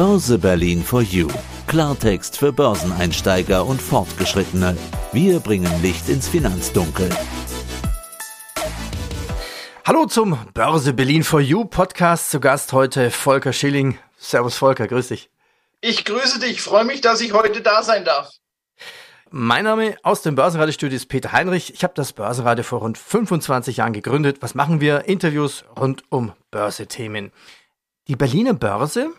Börse Berlin for You. Klartext für Börseneinsteiger und Fortgeschrittene. Wir bringen Licht ins Finanzdunkel. Hallo zum Börse Berlin for You Podcast. Zu Gast heute Volker Schilling. Servus Volker, grüß dich. Ich grüße dich, freue mich, dass ich heute da sein darf. Mein Name aus dem Börsenradiostudio ist Peter Heinrich. Ich habe das Börsenradio vor rund 25 Jahren gegründet. Was machen wir? Interviews rund um Börsethemen. Die Berliner Börse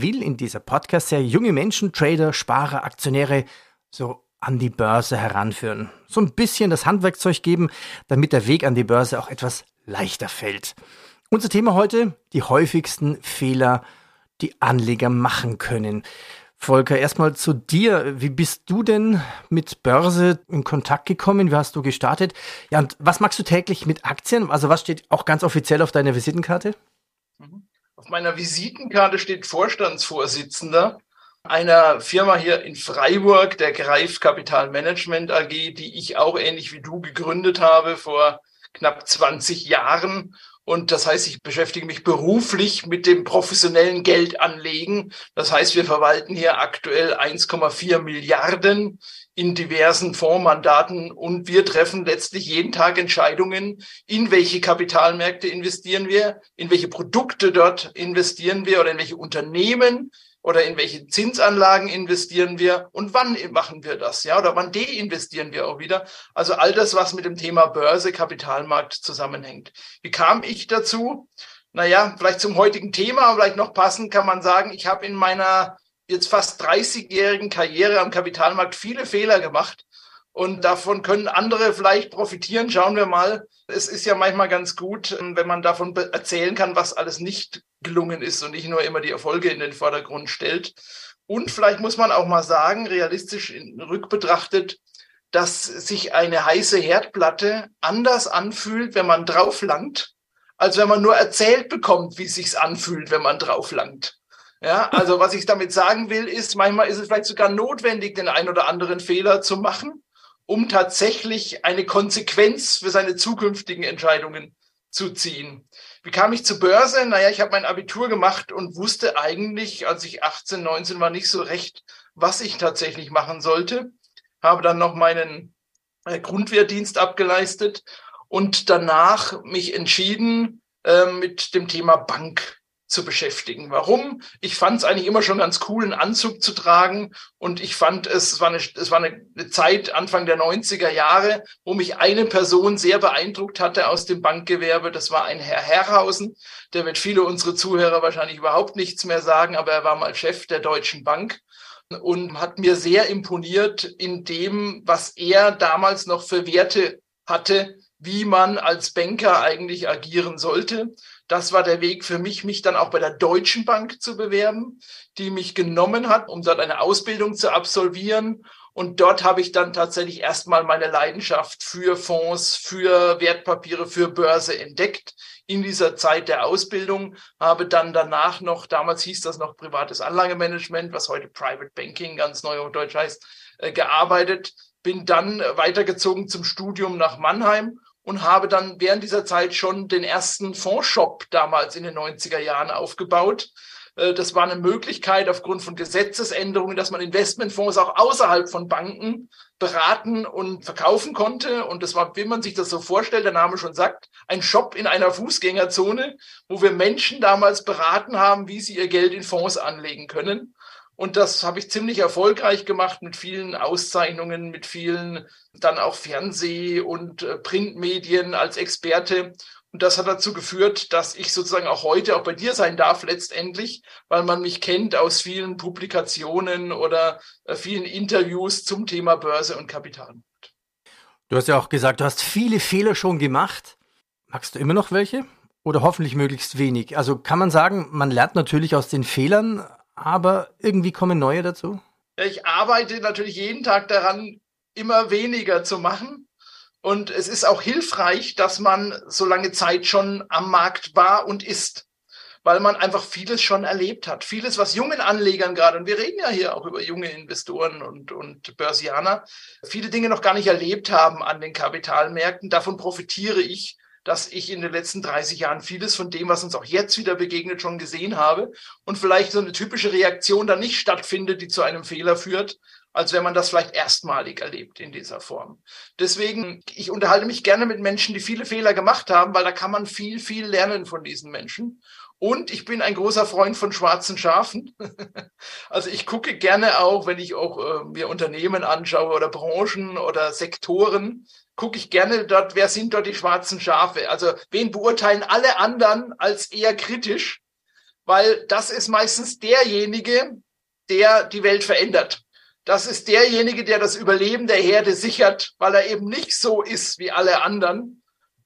will in dieser Podcast-Serie junge Menschen, Trader, Sparer, Aktionäre so an die Börse heranführen. So ein bisschen das Handwerkzeug geben, damit der Weg an die Börse auch etwas leichter fällt. Unser Thema heute, die häufigsten Fehler, die Anleger machen können. Volker, erstmal zu dir. Wie bist du denn mit Börse in Kontakt gekommen? Wie hast du gestartet? Ja, und was machst du täglich mit Aktien? Also was steht auch ganz offiziell auf deiner Visitenkarte? Mhm. Auf meiner Visitenkarte steht Vorstandsvorsitzender einer Firma hier in Freiburg, der Greif Kapital Management AG, die ich auch ähnlich wie du gegründet habe vor knapp 20 Jahren und das heißt, ich beschäftige mich beruflich mit dem professionellen Geldanlegen. Das heißt, wir verwalten hier aktuell 1,4 Milliarden in diversen Fondsmandaten und wir treffen letztlich jeden Tag Entscheidungen, in welche Kapitalmärkte investieren wir, in welche Produkte dort investieren wir oder in welche Unternehmen oder in welche Zinsanlagen investieren wir und wann machen wir das, ja, oder wann deinvestieren wir auch wieder. Also all das, was mit dem Thema Börse, Kapitalmarkt zusammenhängt. Wie kam ich dazu? Naja, vielleicht zum heutigen Thema, vielleicht noch passend kann man sagen, ich habe in meiner jetzt fast 30-jährigen Karriere am Kapitalmarkt viele Fehler gemacht und davon können andere vielleicht profitieren. Schauen wir mal. Es ist ja manchmal ganz gut, wenn man davon erzählen kann, was alles nicht gelungen ist und nicht nur immer die Erfolge in den Vordergrund stellt. Und vielleicht muss man auch mal sagen, realistisch rückbetrachtet, dass sich eine heiße Herdplatte anders anfühlt, wenn man drauf langt, als wenn man nur erzählt bekommt, wie es sich anfühlt, wenn man drauf langt. Ja, also was ich damit sagen will, ist, manchmal ist es vielleicht sogar notwendig, den einen oder anderen Fehler zu machen, um tatsächlich eine Konsequenz für seine zukünftigen Entscheidungen zu ziehen. Wie kam ich zur Börse? Naja, ich habe mein Abitur gemacht und wusste eigentlich, als ich 18, 19 war, nicht so recht, was ich tatsächlich machen sollte. Habe dann noch meinen äh, Grundwehrdienst abgeleistet und danach mich entschieden, äh, mit dem Thema Bank zu beschäftigen. Warum? Ich fand es eigentlich immer schon ganz cool, einen Anzug zu tragen. Und ich fand, es war, eine, es war eine Zeit, Anfang der 90er Jahre, wo mich eine Person sehr beeindruckt hatte aus dem Bankgewerbe. Das war ein Herr Herrhausen. Der wird viele unserer Zuhörer wahrscheinlich überhaupt nichts mehr sagen, aber er war mal Chef der Deutschen Bank und hat mir sehr imponiert in dem, was er damals noch für Werte hatte, wie man als Banker eigentlich agieren sollte. Das war der Weg für mich, mich dann auch bei der Deutschen Bank zu bewerben, die mich genommen hat, um dort eine Ausbildung zu absolvieren. Und dort habe ich dann tatsächlich erstmal meine Leidenschaft für Fonds, für Wertpapiere, für Börse entdeckt in dieser Zeit der Ausbildung, habe dann danach noch, damals hieß das noch privates Anlagemanagement, was heute Private Banking ganz neu auf Deutsch heißt, äh, gearbeitet, bin dann weitergezogen zum Studium nach Mannheim und habe dann während dieser Zeit schon den ersten Fondsshop damals in den 90er Jahren aufgebaut. Äh, das war eine Möglichkeit aufgrund von Gesetzesänderungen, dass man Investmentfonds auch außerhalb von Banken beraten und verkaufen konnte. Und das war, wie man sich das so vorstellt, der Name schon sagt, ein Shop in einer Fußgängerzone, wo wir Menschen damals beraten haben, wie sie ihr Geld in Fonds anlegen können. Und das habe ich ziemlich erfolgreich gemacht mit vielen Auszeichnungen, mit vielen dann auch Fernseh- und äh, Printmedien als Experte. Und das hat dazu geführt, dass ich sozusagen auch heute auch bei dir sein darf letztendlich, weil man mich kennt aus vielen Publikationen oder äh, vielen Interviews zum Thema Börse und Kapitalmarkt. Du hast ja auch gesagt, du hast viele Fehler schon gemacht. Magst du immer noch welche? Oder hoffentlich möglichst wenig? Also kann man sagen, man lernt natürlich aus den Fehlern, aber irgendwie kommen neue dazu? Ich arbeite natürlich jeden Tag daran, immer weniger zu machen. Und es ist auch hilfreich, dass man so lange Zeit schon am Markt war und ist, weil man einfach vieles schon erlebt hat. Vieles, was jungen Anlegern gerade, und wir reden ja hier auch über junge Investoren und, und Börsianer, viele Dinge noch gar nicht erlebt haben an den Kapitalmärkten. Davon profitiere ich, dass ich in den letzten 30 Jahren vieles von dem, was uns auch jetzt wieder begegnet, schon gesehen habe und vielleicht so eine typische Reaktion dann nicht stattfindet, die zu einem Fehler führt, als wenn man das vielleicht erstmalig erlebt in dieser Form. Deswegen, ich unterhalte mich gerne mit Menschen, die viele Fehler gemacht haben, weil da kann man viel, viel lernen von diesen Menschen. Und ich bin ein großer Freund von schwarzen Schafen. also ich gucke gerne auch, wenn ich auch äh, mir Unternehmen anschaue oder Branchen oder Sektoren, gucke ich gerne dort, wer sind dort die schwarzen Schafe? Also wen beurteilen alle anderen als eher kritisch? Weil das ist meistens derjenige, der die Welt verändert. Das ist derjenige, der das Überleben der Herde sichert, weil er eben nicht so ist wie alle anderen.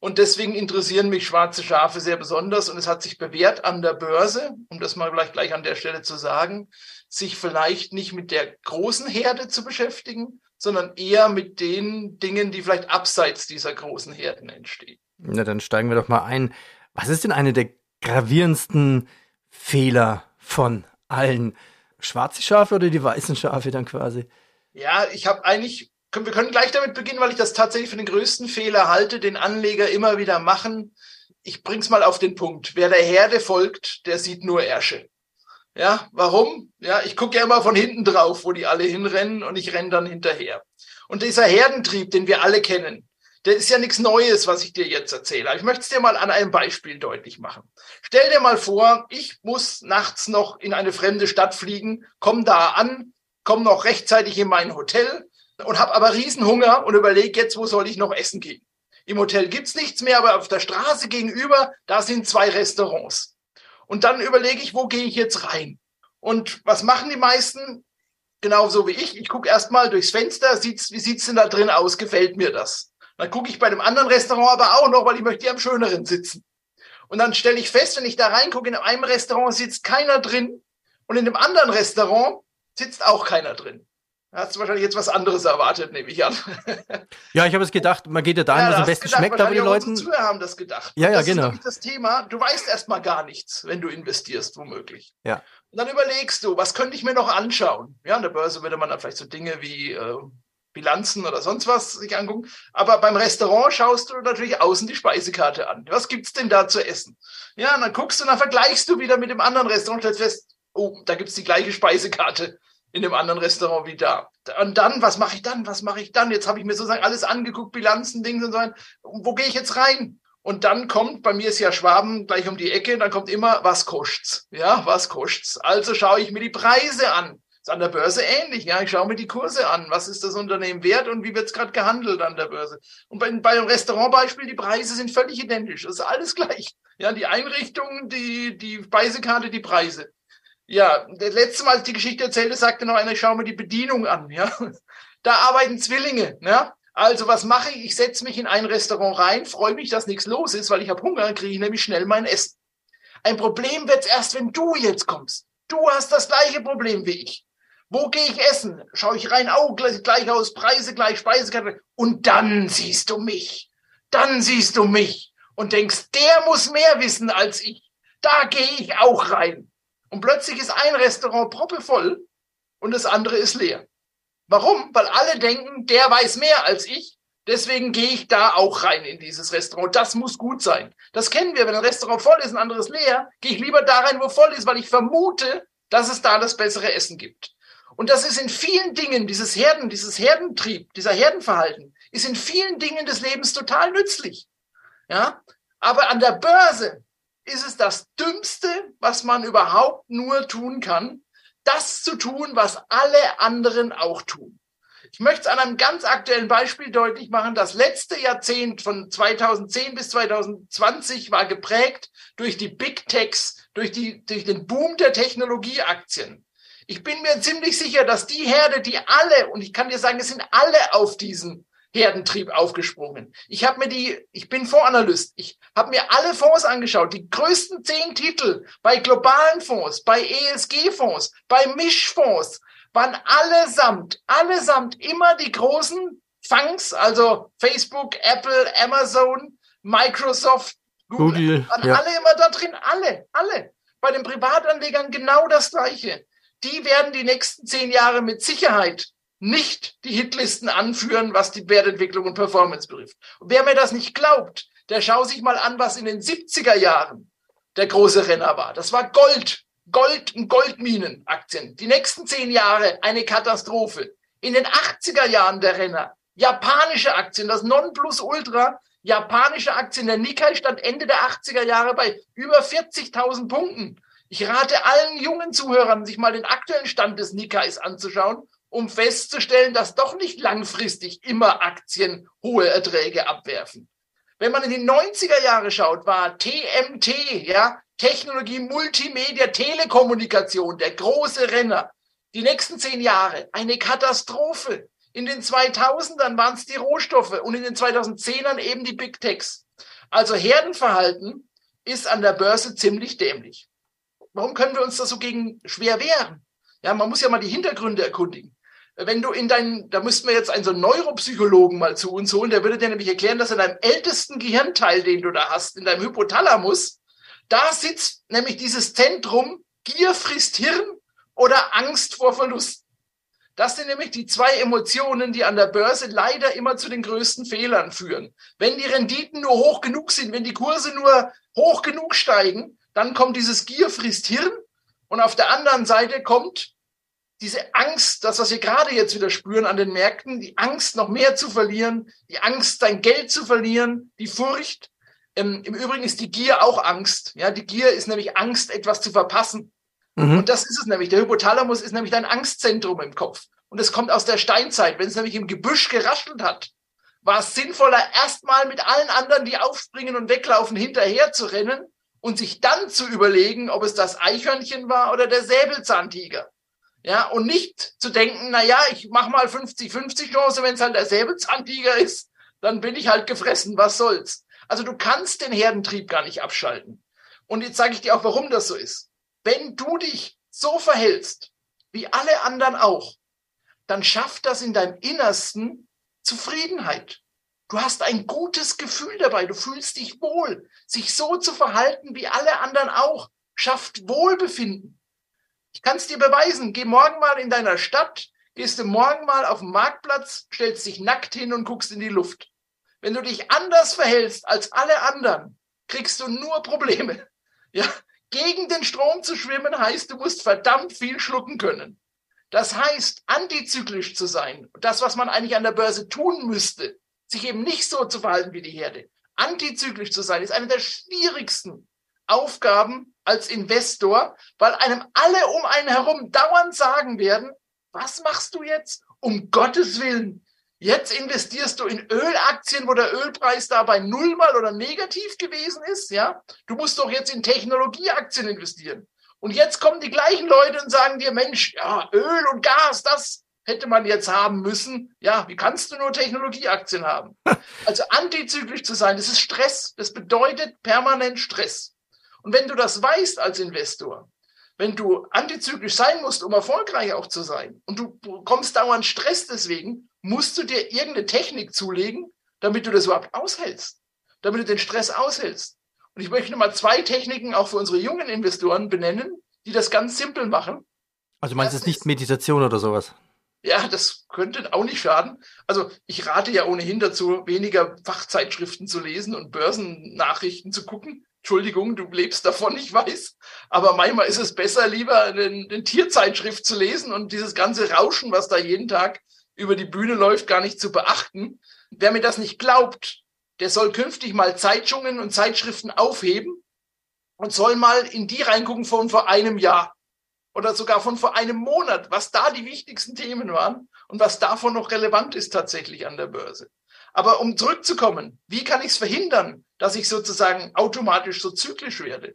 Und deswegen interessieren mich schwarze Schafe sehr besonders. Und es hat sich bewährt an der Börse, um das mal vielleicht gleich an der Stelle zu sagen, sich vielleicht nicht mit der großen Herde zu beschäftigen, sondern eher mit den Dingen, die vielleicht abseits dieser großen Herden entstehen. Na, dann steigen wir doch mal ein. Was ist denn eine der gravierendsten Fehler von allen? Schwarze Schafe oder die weißen Schafe dann quasi? Ja, ich habe eigentlich wir können gleich damit beginnen, weil ich das tatsächlich für den größten Fehler halte, den Anleger immer wieder machen. Ich bring's mal auf den Punkt. Wer der Herde folgt, der sieht nur Ärsche. Ja, warum? Ja, ich gucke ja immer von hinten drauf, wo die alle hinrennen und ich renne dann hinterher. Und dieser Herdentrieb, den wir alle kennen, der ist ja nichts Neues, was ich dir jetzt erzähle. Ich möchte es dir mal an einem Beispiel deutlich machen. Stell dir mal vor, ich muss nachts noch in eine fremde Stadt fliegen, komm da an, komm noch rechtzeitig in mein Hotel, und habe aber Riesenhunger und überlege jetzt, wo soll ich noch essen gehen. Im Hotel gibt's nichts mehr, aber auf der Straße gegenüber, da sind zwei Restaurants. Und dann überlege ich, wo gehe ich jetzt rein? Und was machen die meisten? Genauso wie ich. Ich gucke erstmal durchs Fenster, sieht's, wie sieht's denn da drin aus? Gefällt mir das? Dann gucke ich bei dem anderen Restaurant aber auch noch, weil ich möchte ja am schöneren sitzen. Und dann stelle ich fest, wenn ich da reingucke, in einem Restaurant sitzt keiner drin und in dem anderen Restaurant sitzt auch keiner drin. Hast du wahrscheinlich jetzt was anderes erwartet, nehme ich an. Ja, ich habe es gedacht, man geht ja dahin, ja, was am besten gedacht, schmeckt, aber die Leute. Zuhörer haben das gedacht. Ja, ja, das genau. Ist das Thema, du weißt erstmal gar nichts, wenn du investierst, womöglich. Ja. Und dann überlegst du, was könnte ich mir noch anschauen? Ja, an der Börse würde man dann vielleicht so Dinge wie äh, Bilanzen oder sonst was sich angucken. Aber beim Restaurant schaust du natürlich außen die Speisekarte an. Was gibt's denn da zu essen? Ja, und dann guckst du, und dann vergleichst du wieder mit dem anderen Restaurant und stellst fest, oh, da gibt's die gleiche Speisekarte in dem anderen Restaurant wie da. Und dann, was mache ich dann? Was mache ich dann? Jetzt habe ich mir sozusagen alles angeguckt, Bilanzen, Dinge und so weiter. Wo gehe ich jetzt rein? Und dann kommt, bei mir ist ja Schwaben gleich um die Ecke, dann kommt immer, was kostet's? Ja, was kostet's? Also schaue ich mir die Preise an. Ist an der Börse ähnlich, ja. Ich schaue mir die Kurse an. Was ist das Unternehmen wert und wie wird's gerade gehandelt an der Börse? Und bei, bei dem Restaurantbeispiel, die Preise sind völlig identisch. Das ist alles gleich. Ja, die Einrichtung, die, die Speisekarte, die Preise. Ja, das letzte Mal, als die Geschichte erzählte, sagte noch einer, ich schaue mir die Bedienung an. Ja, da arbeiten Zwillinge. Ja, also was mache ich? Ich setze mich in ein Restaurant rein, freue mich, dass nichts los ist, weil ich habe Hunger, kriege ich nämlich schnell mein Essen. Ein Problem wird's erst, wenn du jetzt kommst. Du hast das gleiche Problem wie ich. Wo gehe ich essen? Schaue ich rein, oh, gleich, gleich aus, Preise gleich, Speisekarte. Und dann siehst du mich. Dann siehst du mich und denkst, der muss mehr wissen als ich. Da gehe ich auch rein. Und plötzlich ist ein Restaurant proppevoll und das andere ist leer. Warum? Weil alle denken, der weiß mehr als ich. Deswegen gehe ich da auch rein in dieses Restaurant. Das muss gut sein. Das kennen wir. Wenn ein Restaurant voll ist, ein anderes leer, gehe ich lieber da rein, wo voll ist, weil ich vermute, dass es da das bessere Essen gibt. Und das ist in vielen Dingen, dieses Herden, dieses Herdentrieb, dieser Herdenverhalten, ist in vielen Dingen des Lebens total nützlich. Ja? Aber an der Börse ist es das Dümmste, was man überhaupt nur tun kann, das zu tun, was alle anderen auch tun. Ich möchte es an einem ganz aktuellen Beispiel deutlich machen. Das letzte Jahrzehnt von 2010 bis 2020 war geprägt durch die Big Techs, durch, die, durch den Boom der Technologieaktien. Ich bin mir ziemlich sicher, dass die Herde, die alle, und ich kann dir sagen, es sind alle auf diesen Herdentrieb aufgesprungen. Ich habe mir die, ich bin Fondsanalyst, ich habe mir alle Fonds angeschaut, die größten zehn Titel bei globalen Fonds, bei ESG-Fonds, bei Mischfonds waren allesamt, allesamt immer die großen Fangs, also Facebook, Apple, Amazon, Microsoft, Google, Google waren ja. alle immer da drin, alle, alle. Bei den Privatanlegern genau das Gleiche. Die werden die nächsten zehn Jahre mit Sicherheit nicht die Hitlisten anführen, was die Wertentwicklung und Performance betrifft. Und wer mir das nicht glaubt, Der schau sich mal an, was in den 70er Jahren der große Renner war. Das war Gold. Gold und Goldminenaktien. Die nächsten zehn Jahre eine Katastrophe. In den 80er Jahren der Renner. Japanische Aktien, das Nonplusultra. Japanische Aktien. Der Nikkei stand Ende der 80er Jahre bei über 40.000 Punkten. Ich rate allen jungen Zuhörern, sich mal den aktuellen Stand des Nikkais anzuschauen, um festzustellen, dass doch nicht langfristig immer Aktien hohe Erträge abwerfen. Wenn man in die 90er Jahre schaut, war TMT, ja, Technologie, Multimedia, Telekommunikation, der große Renner. Die nächsten zehn Jahre eine Katastrophe. In den 2000ern waren es die Rohstoffe und in den 2010ern eben die Big Techs. Also Herdenverhalten ist an der Börse ziemlich dämlich warum können wir uns da so gegen schwer wehren? Ja, man muss ja mal die Hintergründe erkundigen. Wenn du in deinen, da müssten wir jetzt einen so Neuropsychologen mal zu uns holen, der würde dir nämlich erklären, dass in deinem ältesten Gehirnteil, den du da hast, in deinem Hypothalamus, da sitzt nämlich dieses Zentrum Gier frisst Hirn oder Angst vor Verlust. Das sind nämlich die zwei Emotionen, die an der Börse leider immer zu den größten Fehlern führen. Wenn die Renditen nur hoch genug sind, wenn die Kurse nur hoch genug steigen, dann kommt dieses Gier frisst Hirn und auf der anderen Seite kommt diese Angst, das, was wir gerade jetzt wieder spüren an den Märkten, die Angst, noch mehr zu verlieren, die Angst, dein Geld zu verlieren, die Furcht. Ähm, Im Übrigen ist die Gier auch Angst. Ja, die Gier ist nämlich Angst, etwas zu verpassen. Mhm. Und das ist es nämlich. Der Hypothalamus ist nämlich dein Angstzentrum im Kopf. Und es kommt aus der Steinzeit. Wenn es nämlich im Gebüsch geraschelt hat, war es sinnvoller, erstmal mit allen anderen, die aufspringen und weglaufen, hinterher zu rennen, und sich dann zu überlegen, ob es das Eichhörnchen war oder der Säbelzahntiger. Ja, und nicht zu denken, na ja, ich mach mal 50-50 Chance, wenn es halt der Säbelzahntiger ist, dann bin ich halt gefressen, was soll's. Also du kannst den Herdentrieb gar nicht abschalten. Und jetzt sage ich dir auch, warum das so ist. Wenn du dich so verhältst, wie alle anderen auch, dann schafft das in deinem Innersten Zufriedenheit. Du hast ein gutes Gefühl dabei, du fühlst dich wohl. Sich so zu verhalten wie alle anderen auch, schafft Wohlbefinden. Ich kann es dir beweisen. Geh morgen mal in deiner Stadt, gehst du morgen mal auf den Marktplatz, stellst dich nackt hin und guckst in die Luft. Wenn du dich anders verhältst als alle anderen, kriegst du nur Probleme. Ja, gegen den Strom zu schwimmen heißt, du musst verdammt viel schlucken können. Das heißt, antizyklisch zu sein, das, was man eigentlich an der Börse tun müsste, sich eben nicht so zu verhalten wie die Herde. Antizyklisch zu sein, ist eine der schwierigsten Aufgaben als Investor, weil einem alle um einen herum dauernd sagen werden, was machst du jetzt? Um Gottes Willen. Jetzt investierst du in Ölaktien, wo der Ölpreis da bei Null mal oder negativ gewesen ist, ja? Du musst doch jetzt in Technologieaktien investieren. Und jetzt kommen die gleichen Leute und sagen dir, Mensch, ja, Öl und Gas, das hätte man jetzt haben müssen. Ja, wie kannst du nur Technologieaktien haben? Also antizyklisch zu sein, das ist Stress. Das bedeutet permanent Stress. Und wenn du das weißt als Investor, wenn du antizyklisch sein musst, um erfolgreich auch zu sein, und du bekommst dauernd Stress deswegen, musst du dir irgendeine Technik zulegen, damit du das überhaupt aushältst, damit du den Stress aushältst. Und ich möchte mal zwei Techniken auch für unsere jungen Investoren benennen, die das ganz simpel machen. Also meinst du es nicht Meditation oder sowas? Ja, das könnte auch nicht schaden. Also ich rate ja ohnehin dazu, weniger Fachzeitschriften zu lesen und Börsennachrichten zu gucken. Entschuldigung, du lebst davon, ich weiß. Aber manchmal ist es besser, lieber eine, Tierzeitschrift zu lesen und dieses ganze Rauschen, was da jeden Tag über die Bühne läuft, gar nicht zu beachten. Wer mir das nicht glaubt, der soll künftig mal Zeitschungen und Zeitschriften aufheben und soll mal in die reingucken von vor einem Jahr oder sogar von vor einem Monat, was da die wichtigsten Themen waren und was davon noch relevant ist tatsächlich an der Börse. Aber um zurückzukommen, wie kann ich es verhindern, dass ich sozusagen automatisch so zyklisch werde?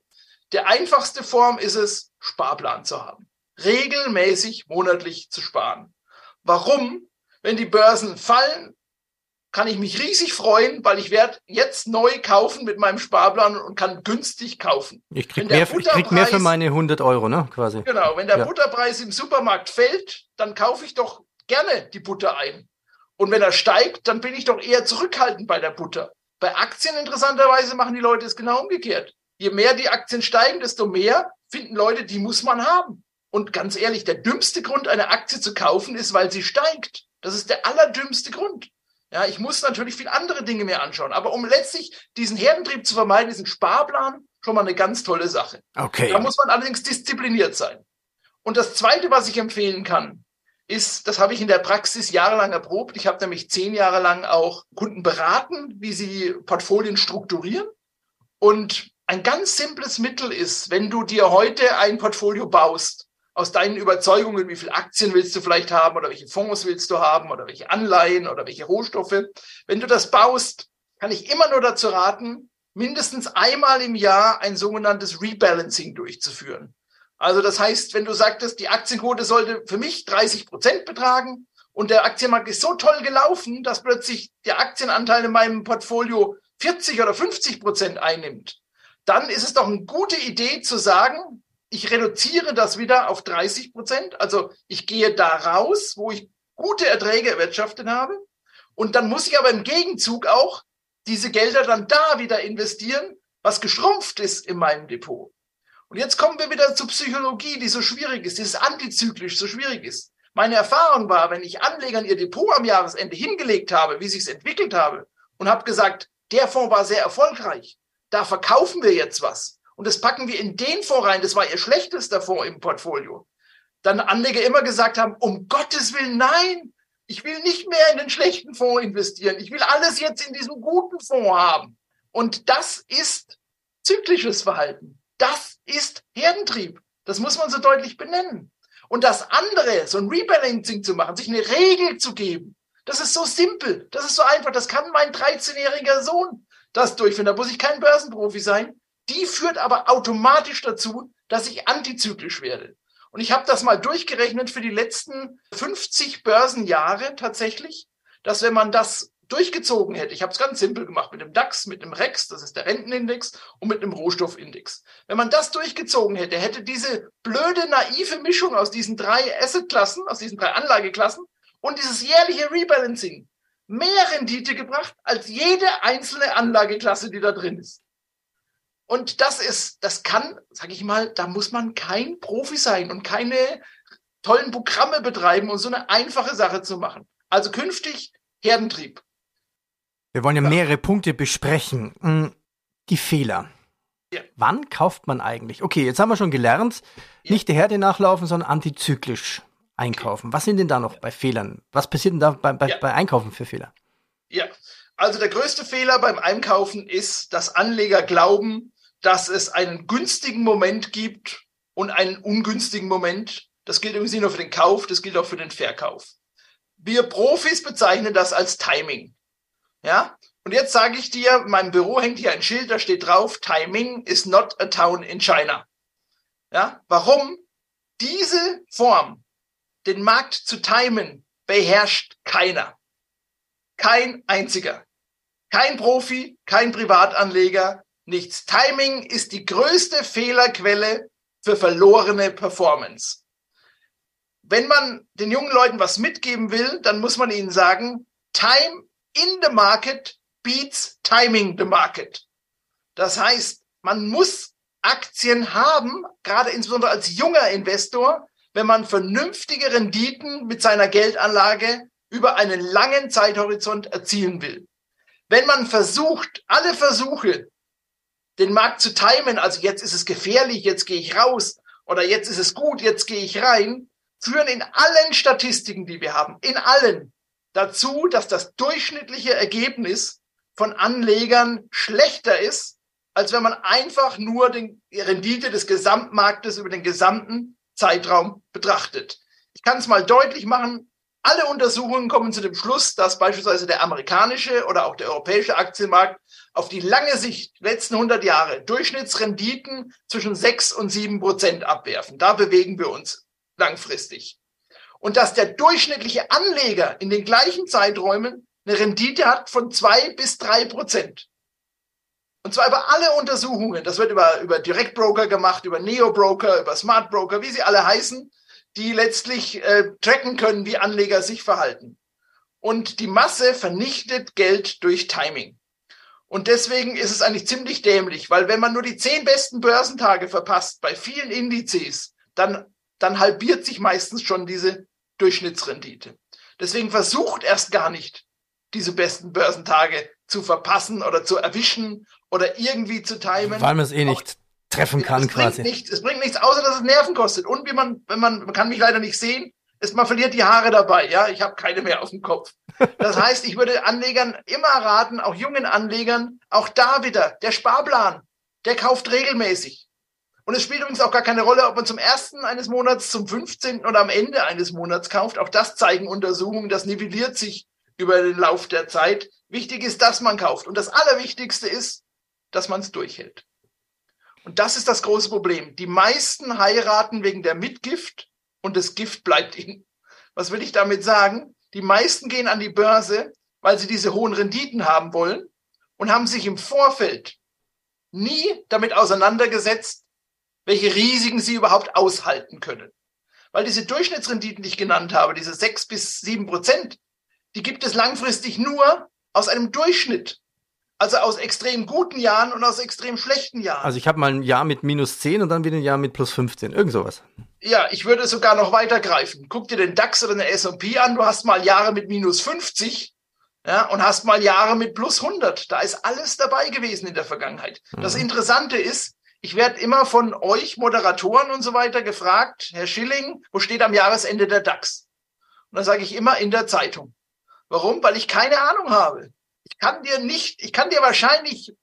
Der einfachste Form ist es, Sparplan zu haben. Regelmäßig monatlich zu sparen. Warum? Wenn die Börsen fallen, kann ich mich riesig freuen, weil ich werde jetzt neu kaufen mit meinem Sparplan und kann günstig kaufen. Ich krieg, mehr, ich krieg mehr für meine 100 Euro, ne, quasi. Genau, wenn der ja. Butterpreis im Supermarkt fällt, dann kaufe ich doch gerne die Butter ein. Und wenn er steigt, dann bin ich doch eher zurückhaltend bei der Butter. Bei Aktien interessanterweise machen die Leute es genau umgekehrt. Je mehr die Aktien steigen, desto mehr finden Leute, die muss man haben. Und ganz ehrlich, der dümmste Grund, eine Aktie zu kaufen, ist, weil sie steigt. Das ist der allerdümmste Grund. Ja, ich muss natürlich viel andere Dinge mir anschauen. Aber um letztlich diesen Herdentrieb zu vermeiden, diesen Sparplan schon mal eine ganz tolle Sache. Okay. Da muss man allerdings diszipliniert sein. Und das Zweite, was ich empfehlen kann, ist, das habe ich in der Praxis jahrelang erprobt. Ich habe nämlich zehn Jahre lang auch Kunden beraten, wie sie Portfolien strukturieren. Und ein ganz simples Mittel ist, wenn du dir heute ein Portfolio baust, aus deinen Überzeugungen, wie viele Aktien willst du vielleicht haben oder welche Fonds willst du haben oder welche Anleihen oder welche Rohstoffe. Wenn du das baust, kann ich immer nur dazu raten, mindestens einmal im Jahr ein sogenanntes Rebalancing durchzuführen. Also das heißt, wenn du sagtest, die Aktienquote sollte für mich 30 Prozent betragen und der Aktienmarkt ist so toll gelaufen, dass plötzlich der Aktienanteil in meinem Portfolio 40 oder 50 Prozent einnimmt, dann ist es doch eine gute Idee zu sagen, ich reduziere das wieder auf 30 Prozent. Also ich gehe da raus, wo ich gute Erträge erwirtschaftet habe. Und dann muss ich aber im Gegenzug auch diese Gelder dann da wieder investieren, was geschrumpft ist in meinem Depot. Und jetzt kommen wir wieder zur Psychologie, die so schwierig ist, dieses antizyklisch so schwierig ist. Meine Erfahrung war, wenn ich Anlegern ihr Depot am Jahresende hingelegt habe, wie sich es entwickelt habe, und habe gesagt, der Fonds war sehr erfolgreich, da verkaufen wir jetzt was. Und das packen wir in den Fonds rein, das war ihr schlechtester Fonds im Portfolio. Dann Anleger immer gesagt haben, um Gottes Willen, nein, ich will nicht mehr in den schlechten Fonds investieren. Ich will alles jetzt in diesem guten Fonds haben. Und das ist zyklisches Verhalten. Das ist Herdentrieb. Das muss man so deutlich benennen. Und das andere, so ein Rebalancing zu machen, sich eine Regel zu geben, das ist so simpel, das ist so einfach, das kann mein 13-jähriger Sohn das durchführen. Da muss ich kein Börsenprofi sein. Die führt aber automatisch dazu, dass ich antizyklisch werde. Und ich habe das mal durchgerechnet für die letzten 50 Börsenjahre tatsächlich, dass wenn man das durchgezogen hätte, ich habe es ganz simpel gemacht mit dem DAX, mit dem REX, das ist der Rentenindex, und mit dem Rohstoffindex. Wenn man das durchgezogen hätte, hätte diese blöde, naive Mischung aus diesen drei Assetklassen, aus diesen drei Anlageklassen und dieses jährliche Rebalancing mehr Rendite gebracht als jede einzelne Anlageklasse, die da drin ist. Und das ist, das kann, sage ich mal, da muss man kein Profi sein und keine tollen Programme betreiben, um so eine einfache Sache zu machen. Also künftig Herdentrieb. Wir wollen ja mehrere Punkte besprechen. Hm, die Fehler. Ja. Wann kauft man eigentlich? Okay, jetzt haben wir schon gelernt, ja. nicht der Herde nachlaufen, sondern antizyklisch einkaufen. Was sind denn da noch bei Fehlern? Was passiert denn da bei, bei, ja. bei Einkaufen für Fehler? Ja, also der größte Fehler beim Einkaufen ist, dass Anleger glauben, dass es einen günstigen Moment gibt und einen ungünstigen Moment. Das gilt übrigens nicht nur für den Kauf, das gilt auch für den Verkauf. Wir Profis bezeichnen das als Timing. Ja? Und jetzt sage ich dir, in meinem Büro hängt hier ein Schild, da steht drauf, Timing is not a town in China. Ja? Warum? Diese Form, den Markt zu timen, beherrscht keiner. Kein einziger. Kein Profi, kein Privatanleger, nichts. Timing ist die größte Fehlerquelle für verlorene Performance. Wenn man den jungen Leuten was mitgeben will, dann muss man ihnen sagen, Time in the market beats timing the market. Das heißt, man muss Aktien haben, gerade insbesondere als junger Investor, wenn man vernünftige Renditen mit seiner Geldanlage über einen langen Zeithorizont erzielen will. Wenn man versucht, alle Versuche, den Markt zu timen, also jetzt ist es gefährlich, jetzt gehe ich raus oder jetzt ist es gut, jetzt gehe ich rein, führen in allen Statistiken, die wir haben, in allen dazu, dass das durchschnittliche Ergebnis von Anlegern schlechter ist, als wenn man einfach nur den, die Rendite des Gesamtmarktes über den gesamten Zeitraum betrachtet. Ich kann es mal deutlich machen. Alle Untersuchungen kommen zu dem Schluss, dass beispielsweise der amerikanische oder auch der europäische Aktienmarkt auf die lange Sicht, letzten 100 Jahre, Durchschnittsrenditen zwischen 6 und 7 Prozent abwerfen. Da bewegen wir uns langfristig und dass der durchschnittliche Anleger in den gleichen Zeiträumen eine Rendite hat von zwei bis drei Prozent. Und zwar über alle Untersuchungen. Das wird über, über Direktbroker gemacht, über Neo-Broker, über Smart Broker, wie sie alle heißen, die letztlich äh, tracken können, wie Anleger sich verhalten. Und die Masse vernichtet Geld durch Timing. Und deswegen ist es eigentlich ziemlich dämlich, weil wenn man nur die zehn besten Börsentage verpasst bei vielen Indizes, dann dann halbiert sich meistens schon diese Durchschnittsrendite. Deswegen versucht erst gar nicht, diese besten Börsentage zu verpassen oder zu erwischen oder irgendwie zu timen. Weil man es eh nicht treffen kann es quasi. Bringt nicht, es bringt nichts, außer dass es Nerven kostet. Und wie man, wenn man, man kann mich leider nicht sehen, ist, man verliert die Haare dabei. Ja, ich habe keine mehr auf dem Kopf. Das heißt, ich würde Anlegern immer raten, auch jungen Anlegern, auch da wieder, der Sparplan, der kauft regelmäßig. Und es spielt übrigens auch gar keine Rolle, ob man zum ersten eines Monats, zum 15. oder am Ende eines Monats kauft. Auch das zeigen Untersuchungen. Das nivelliert sich über den Lauf der Zeit. Wichtig ist, dass man kauft. Und das Allerwichtigste ist, dass man es durchhält. Und das ist das große Problem. Die meisten heiraten wegen der Mitgift und das Gift bleibt ihnen. Was will ich damit sagen? Die meisten gehen an die Börse, weil sie diese hohen Renditen haben wollen und haben sich im Vorfeld nie damit auseinandergesetzt, welche Risiken sie überhaupt aushalten können. Weil diese Durchschnittsrenditen, die ich genannt habe, diese sechs bis sieben Prozent, die gibt es langfristig nur aus einem Durchschnitt. Also aus extrem guten Jahren und aus extrem schlechten Jahren. Also ich habe mal ein Jahr mit minus 10 und dann wieder ein Jahr mit plus 15. Irgend sowas. Ja, ich würde sogar noch weiter greifen. Guck dir den DAX oder den S&P an. Du hast mal Jahre mit minus 50 ja, und hast mal Jahre mit plus 100. Da ist alles dabei gewesen in der Vergangenheit. Mhm. Das Interessante ist, ich werde immer von euch Moderatoren und so weiter gefragt, Herr Schilling, wo steht am Jahresende der DAX? Und dann sage ich immer in der Zeitung. Warum? Weil ich keine Ahnung habe. Ich kann dir nicht, ich kann dir wahrscheinlich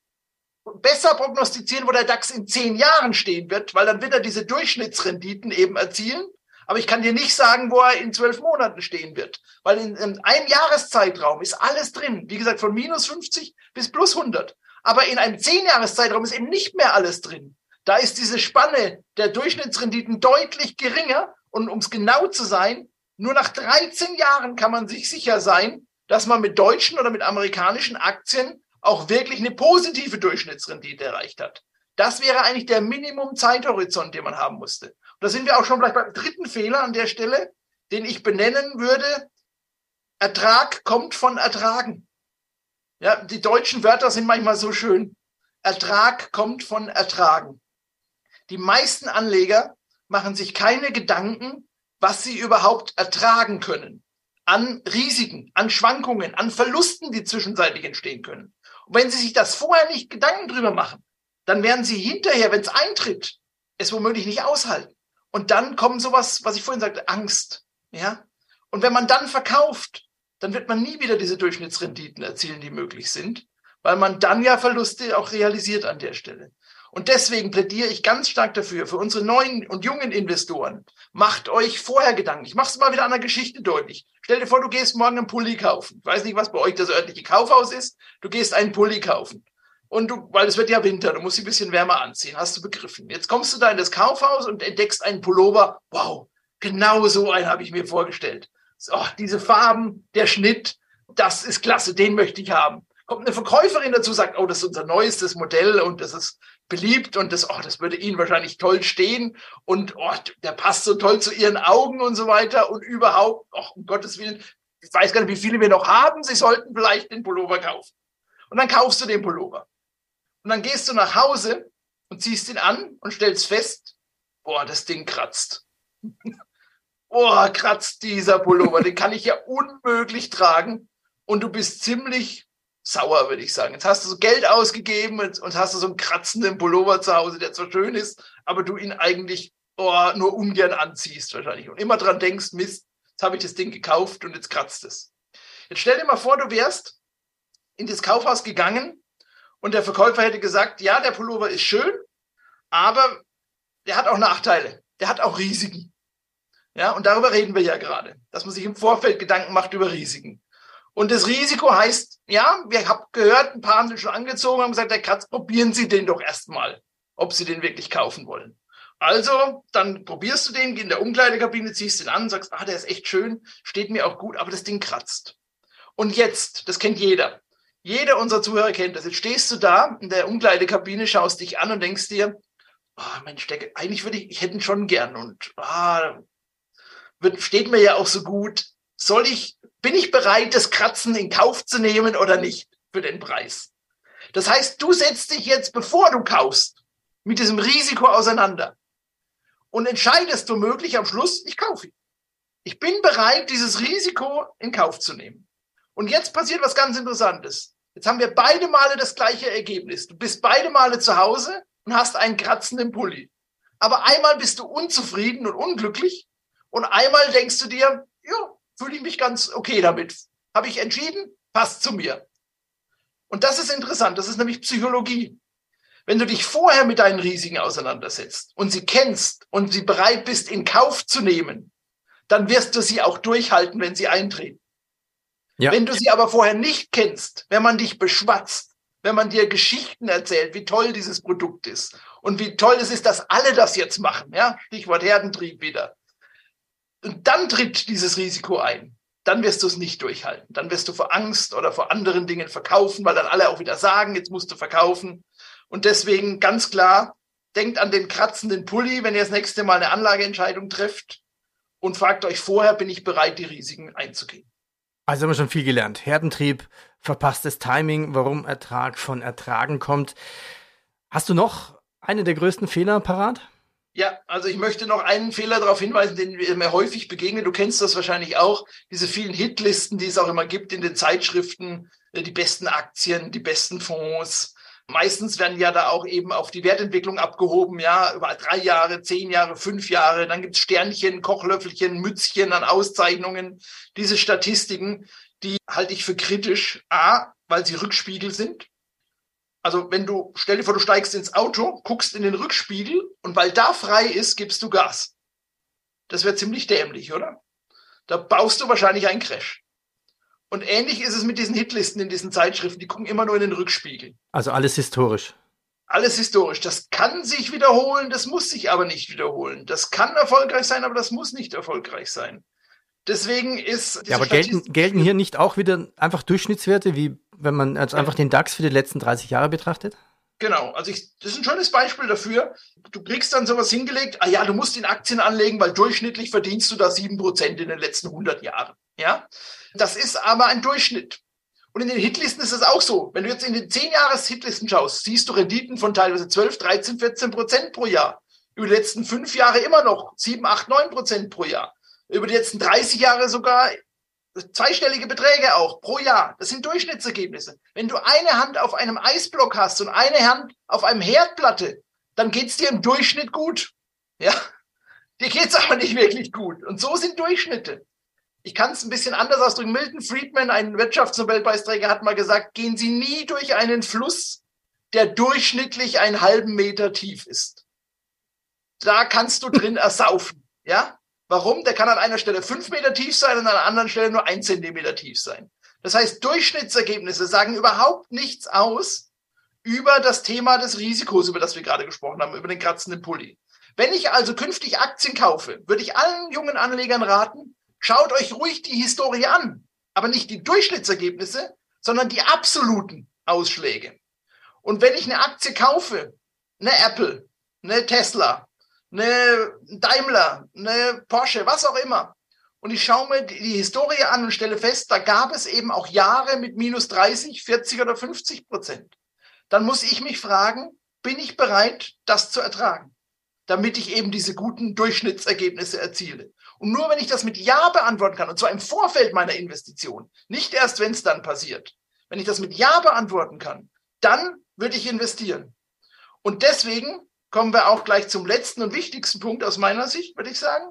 besser prognostizieren, wo der DAX in zehn Jahren stehen wird, weil dann wird er diese Durchschnittsrenditen eben erzielen. Aber ich kann dir nicht sagen, wo er in zwölf Monaten stehen wird, weil in, in einem Jahreszeitraum ist alles drin. Wie gesagt, von minus 50 bis plus 100. Aber in einem Zehnjahreszeitraum ist eben nicht mehr alles drin. Da ist diese Spanne der Durchschnittsrenditen deutlich geringer. Und um es genau zu sein, nur nach 13 Jahren kann man sich sicher sein, dass man mit deutschen oder mit amerikanischen Aktien auch wirklich eine positive Durchschnittsrendite erreicht hat. Das wäre eigentlich der Minimum-Zeithorizont, den man haben musste. Und da sind wir auch schon vielleicht beim dritten Fehler an der Stelle, den ich benennen würde. Ertrag kommt von Ertragen. Ja, die deutschen Wörter sind manchmal so schön. Ertrag kommt von Ertragen. Die meisten Anleger machen sich keine Gedanken, was sie überhaupt ertragen können an Risiken, an Schwankungen, an Verlusten, die zwischenzeitlich entstehen können. Und wenn Sie sich das vorher nicht Gedanken drüber machen, dann werden Sie hinterher, wenn es eintritt, es womöglich nicht aushalten. Und dann kommen sowas, was ich vorhin sagte, Angst. Ja? Und wenn man dann verkauft, dann wird man nie wieder diese Durchschnittsrenditen erzielen, die möglich sind, weil man dann ja Verluste auch realisiert an der Stelle. Und deswegen plädiere ich ganz stark dafür, für unsere neuen und jungen Investoren, macht euch vorher Gedanken. Ich mache es mal wieder an der Geschichte deutlich. Stell dir vor, du gehst morgen einen Pulli kaufen. Ich weiß nicht, was bei euch das örtliche Kaufhaus ist. Du gehst einen Pulli kaufen. Und du, weil es wird ja Winter, du musst dich ein bisschen wärmer anziehen, hast du begriffen. Jetzt kommst du da in das Kaufhaus und entdeckst einen Pullover. Wow, genau so einen habe ich mir vorgestellt. Oh, diese Farben, der Schnitt, das ist klasse, den möchte ich haben. Kommt eine Verkäuferin dazu, sagt, oh, das ist unser neuestes Modell und das ist beliebt und das, oh, das würde Ihnen wahrscheinlich toll stehen und oh, der passt so toll zu Ihren Augen und so weiter und überhaupt, oh, um Gottes Willen, ich weiß gar nicht, wie viele wir noch haben, Sie sollten vielleicht den Pullover kaufen. Und dann kaufst du den Pullover. Und dann gehst du nach Hause und ziehst ihn an und stellst fest, boah, das Ding kratzt. Boah, kratzt dieser Pullover, den kann ich ja unmöglich tragen. Und du bist ziemlich sauer, würde ich sagen. Jetzt hast du so Geld ausgegeben und, und hast du so einen kratzenden Pullover zu Hause, der zwar schön ist, aber du ihn eigentlich oh, nur ungern anziehst wahrscheinlich. Und immer dran denkst, Mist, jetzt habe ich das Ding gekauft und jetzt kratzt es. Jetzt stell dir mal vor, du wärst in das Kaufhaus gegangen und der Verkäufer hätte gesagt, ja, der Pullover ist schön, aber der hat auch Nachteile. Der hat auch Risiken. Ja, und darüber reden wir ja gerade, dass man sich im Vorfeld Gedanken macht über Risiken. Und das Risiko heißt, ja, wir haben gehört, ein paar haben den schon angezogen, haben gesagt, der Katz, probieren Sie den doch erstmal, ob Sie den wirklich kaufen wollen. Also, dann probierst du den, geh in der Umkleidekabine, ziehst den an, sagst, ah, der ist echt schön, steht mir auch gut, aber das Ding kratzt. Und jetzt, das kennt jeder. Jeder unserer Zuhörer kennt das. Jetzt stehst du da in der Umkleidekabine, schaust dich an und denkst dir, oh, Mensch, der, eigentlich würde ich, ich hätte ihn schon gern und ah, steht mir ja auch so gut. Soll ich bin ich bereit, das Kratzen in Kauf zu nehmen oder nicht für den Preis? Das heißt, du setzt dich jetzt, bevor du kaufst, mit diesem Risiko auseinander und entscheidest womöglich am Schluss, ich kaufe ihn. Ich bin bereit, dieses Risiko in Kauf zu nehmen. Und jetzt passiert was ganz Interessantes. Jetzt haben wir beide Male das gleiche Ergebnis. Du bist beide Male zu Hause und hast einen kratzenden Pulli. Aber einmal bist du unzufrieden und unglücklich und einmal denkst du dir, ja, fühle ich mich ganz okay damit. Habe ich entschieden, passt zu mir. Und das ist interessant, das ist nämlich Psychologie. Wenn du dich vorher mit deinen Risiken auseinandersetzt und sie kennst und sie bereit bist, in Kauf zu nehmen, dann wirst du sie auch durchhalten, wenn sie eintreten. Ja. Wenn du sie aber vorher nicht kennst, wenn man dich beschwatzt, wenn man dir Geschichten erzählt, wie toll dieses Produkt ist und wie toll es ist, dass alle das jetzt machen, ja, Stichwort Herdentrieb wieder. Und dann tritt dieses Risiko ein. Dann wirst du es nicht durchhalten. Dann wirst du vor Angst oder vor anderen Dingen verkaufen, weil dann alle auch wieder sagen, jetzt musst du verkaufen. Und deswegen ganz klar, denkt an den kratzenden Pulli, wenn ihr das nächste Mal eine Anlageentscheidung trifft und fragt euch vorher, bin ich bereit, die Risiken einzugehen. Also haben wir schon viel gelernt. Herdentrieb, verpasstes Timing, warum Ertrag von Ertragen kommt. Hast du noch eine der größten Fehler parat? Ja, also ich möchte noch einen Fehler darauf hinweisen, den mir häufig begegnet. Du kennst das wahrscheinlich auch. Diese vielen Hitlisten, die es auch immer gibt in den Zeitschriften, äh, die besten Aktien, die besten Fonds. Meistens werden ja da auch eben auf die Wertentwicklung abgehoben, ja, über drei Jahre, zehn Jahre, fünf Jahre. Dann gibt's Sternchen, Kochlöffelchen, Mützchen an Auszeichnungen. Diese Statistiken, die halte ich für kritisch. A, weil sie Rückspiegel sind. Also wenn du, stell dir vor, du steigst ins Auto, guckst in den Rückspiegel und weil da frei ist, gibst du Gas. Das wäre ziemlich dämlich, oder? Da baust du wahrscheinlich einen Crash. Und ähnlich ist es mit diesen Hitlisten in diesen Zeitschriften, die gucken immer nur in den Rückspiegel. Also alles historisch. Alles historisch. Das kann sich wiederholen, das muss sich aber nicht wiederholen. Das kann erfolgreich sein, aber das muss nicht erfolgreich sein. Deswegen ist. Ja, aber gelten, gelten hier nicht auch wieder einfach Durchschnittswerte, wie wenn man jetzt einfach den DAX für die letzten 30 Jahre betrachtet? Genau, also ich, das ist ein schönes Beispiel dafür. Du kriegst dann sowas hingelegt, ah ja, du musst in Aktien anlegen, weil durchschnittlich verdienst du da sieben Prozent in den letzten 100 Jahren. Ja, das ist aber ein Durchschnitt. Und in den Hitlisten ist es auch so. Wenn du jetzt in den 10 Jahres Hitlisten schaust, siehst du Renditen von teilweise 12, 13, 14 Prozent pro Jahr. Über die letzten fünf Jahre immer noch 7, 8, 9 Prozent pro Jahr über die letzten 30 Jahre sogar zweistellige Beträge auch pro Jahr. Das sind Durchschnittsergebnisse. Wenn du eine Hand auf einem Eisblock hast und eine Hand auf einem Herdplatte, dann geht's dir im Durchschnitt gut. Ja, dir geht's aber nicht wirklich gut. Und so sind Durchschnitte. Ich kann es ein bisschen anders ausdrücken. Milton Friedman, ein Wirtschaftsnobelpreisträger, hat mal gesagt, gehen Sie nie durch einen Fluss, der durchschnittlich einen halben Meter tief ist. Da kannst du drin ersaufen. Ja, Warum? Der kann an einer Stelle fünf Meter tief sein und an einer anderen Stelle nur ein Zentimeter tief sein. Das heißt, Durchschnittsergebnisse sagen überhaupt nichts aus über das Thema des Risikos, über das wir gerade gesprochen haben, über den kratzenden Pulli. Wenn ich also künftig Aktien kaufe, würde ich allen jungen Anlegern raten, schaut euch ruhig die Historie an, aber nicht die Durchschnittsergebnisse, sondern die absoluten Ausschläge. Und wenn ich eine Aktie kaufe, eine Apple, eine Tesla, eine Daimler, eine Porsche, was auch immer. Und ich schaue mir die, Historie an und stelle fest, da gab es eben auch Jahre mit minus 30, 40 oder 50 Prozent. Dann muss ich mich fragen, bin ich bereit, das zu ertragen, damit ich eben diese guten Durchschnittsergebnisse erziele. Und nur wenn ich das mit Ja beantworten kann, und zwar im Vorfeld meiner Investition, nicht erst, wenn es dann passiert, wenn ich das mit Ja beantworten kann, dann würde ich investieren. Und deswegen kommen wir auch gleich zum letzten und wichtigsten Punkt aus meiner Sicht, würde ich sagen.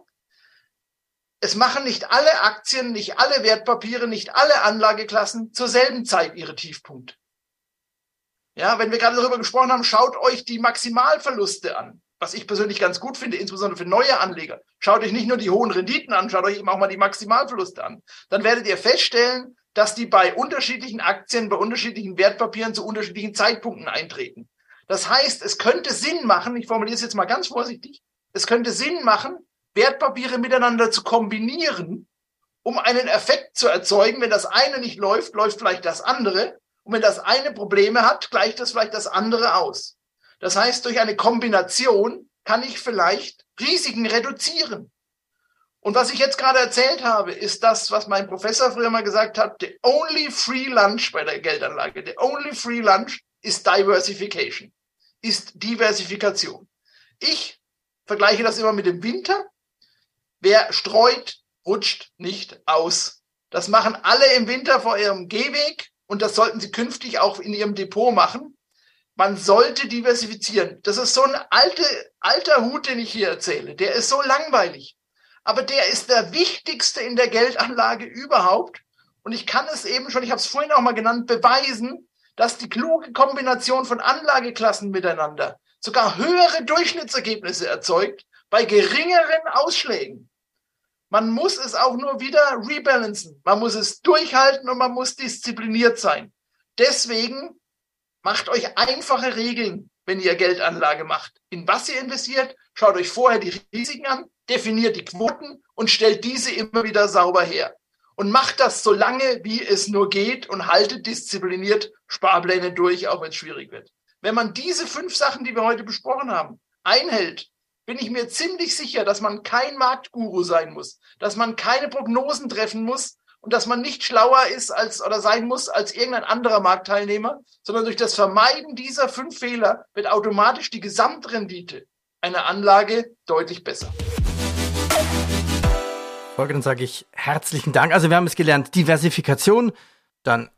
Es machen nicht alle Aktien, nicht alle Wertpapiere, nicht alle Anlageklassen zur selben Zeit ihre Tiefpunkte. Ja, wenn wir gerade darüber gesprochen haben, schaut euch die Maximalverluste an, was ich persönlich ganz gut finde, insbesondere für neue Anleger. Schaut euch nicht nur die hohen Renditen an, schaut euch eben auch mal die Maximalverluste an. Dann werdet ihr feststellen, dass die bei unterschiedlichen Aktien, bei unterschiedlichen Wertpapieren zu unterschiedlichen Zeitpunkten eintreten. Das heißt, es könnte Sinn machen, ich formuliere es jetzt mal ganz vorsichtig, es könnte Sinn machen, Wertpapiere miteinander zu kombinieren, um einen Effekt zu erzeugen. Wenn das eine nicht läuft, läuft vielleicht das andere. Und wenn das eine Probleme hat, gleicht das vielleicht das andere aus. Das heißt, durch eine Kombination kann ich vielleicht Risiken reduzieren. Und was ich jetzt gerade erzählt habe, ist das, was mein Professor früher mal gesagt hat, the only free lunch bei der Geldanlage. The only free lunch ist Diversification, ist Diversifikation. Ich vergleiche das immer mit dem Winter. Wer streut, rutscht nicht aus. Das machen alle im Winter vor ihrem Gehweg und das sollten sie künftig auch in ihrem Depot machen. Man sollte diversifizieren. Das ist so ein alte, alter Hut, den ich hier erzähle. Der ist so langweilig. Aber der ist der wichtigste in der Geldanlage überhaupt. Und ich kann es eben schon, ich habe es vorhin auch mal genannt, beweisen, dass die kluge Kombination von Anlageklassen miteinander sogar höhere Durchschnittsergebnisse erzeugt bei geringeren Ausschlägen. Man muss es auch nur wieder rebalancen. Man muss es durchhalten und man muss diszipliniert sein. Deswegen macht euch einfache Regeln, wenn ihr Geldanlage macht. In was ihr investiert, schaut euch vorher die Risiken an, definiert die Quoten und stellt diese immer wieder sauber her. Und macht das so lange, wie es nur geht und haltet diszipliniert Sparpläne durch, auch wenn es schwierig wird. Wenn man diese fünf Sachen, die wir heute besprochen haben, einhält, bin ich mir ziemlich sicher, dass man kein Marktguru sein muss, dass man keine Prognosen treffen muss und dass man nicht schlauer ist als oder sein muss als irgendein anderer Marktteilnehmer, sondern durch das Vermeiden dieser fünf Fehler wird automatisch die Gesamtrendite einer Anlage deutlich besser. Folge, dann sage ich herzlichen Dank. Also wir haben es gelernt, Diversifikation, dann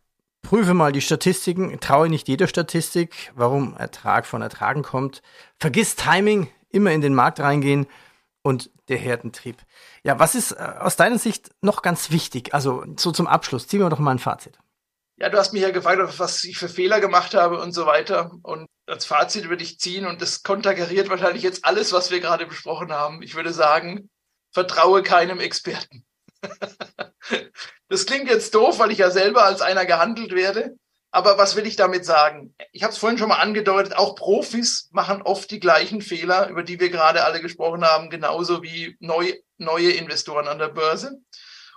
prüfe mal die Statistiken, traue nicht jeder Statistik, warum Ertrag von Ertragen kommt. Vergiss Timing, immer in den Markt reingehen und der Herdentrieb. Ja, was ist äh, aus deiner Sicht noch ganz wichtig? Also so zum Abschluss, ziehen wir doch mal ein Fazit. Ja, du hast mich ja gefragt, was ich für Fehler gemacht habe und so weiter. Und als Fazit würde ich ziehen, und das konterkariert wahrscheinlich jetzt alles, was wir gerade besprochen haben. Ich würde sagen, vertraue keinem Experten. das klingt jetzt doof, weil ich ja selber als einer gehandelt werde. Aber was will ich damit sagen? Ich habe es vorhin schon mal angedeutet, auch Profis machen oft die gleichen Fehler, über die wir gerade alle gesprochen haben, genauso wie neu, neue Investoren an der Börse.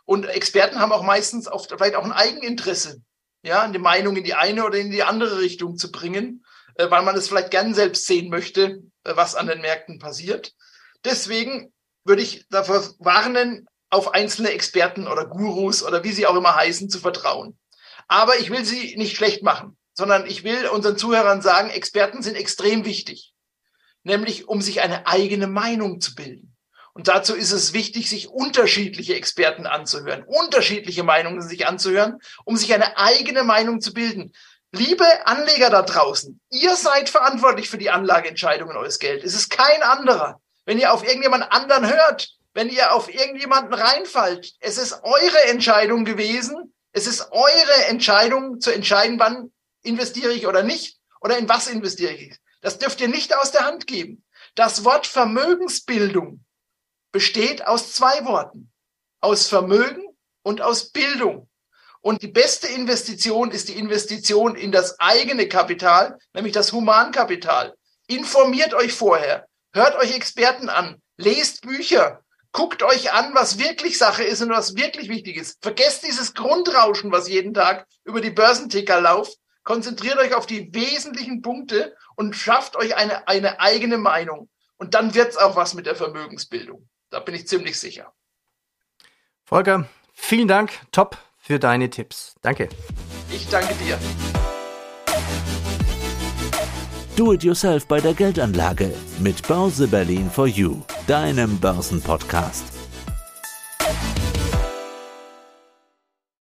Und Experten haben auch meistens oft vielleicht auch ein Eigeninteresse, ja, eine Meinung in die eine oder in die andere Richtung zu bringen, äh, weil man es vielleicht gern selbst sehen möchte, äh, was an den Märkten passiert. Deswegen würde ich davor warnen, auf einzelne Experten oder Gurus oder wie sie auch immer heißen, zu vertrauen. Aber ich will sie nicht schlecht machen, sondern ich will unseren Zuhörern sagen, Experten sind extrem wichtig. Nämlich, um sich eine eigene Meinung zu bilden. Und dazu ist es wichtig, sich unterschiedliche Experten anzuhören, unterschiedliche Meinungen sich anzuhören, um sich eine eigene Meinung zu bilden. Liebe Anleger da draußen, ihr seid verantwortlich für die Anlageentscheidungen eures Geld. Es ist kein anderer. Wenn ihr auf irgendjemand anderen hört, wenn ihr auf irgendjemanden reinfallt, es ist eure Entscheidung gewesen, es ist eure Entscheidung zu entscheiden, wann investiere ich oder nicht oder in was investiere ich. Das dürft ihr nicht aus der Hand geben. Das Wort Vermögensbildung besteht aus zwei Worten. Aus Vermögen und aus Bildung. Und die beste Investition ist die Investition in das eigene Kapital, nämlich das Humankapital. Informiert euch vorher, hört euch Experten an, lest Bücher, Guckt euch an, was wirklich Sache ist und was wirklich wichtig ist. Vergesst dieses Grundrauschen, was jeden Tag über die Börsenticker läuft. Konzentriert euch auf die wesentlichen Punkte und schafft euch eine, eine eigene Meinung. Und dann wird's auch was mit der Vermögensbildung. Da bin ich ziemlich sicher. Volker, vielen Dank. Top für deine Tipps. Danke. Ich danke dir. Do it yourself bei der Geldanlage mit Börse Berlin for You, deinem Börsenpodcast.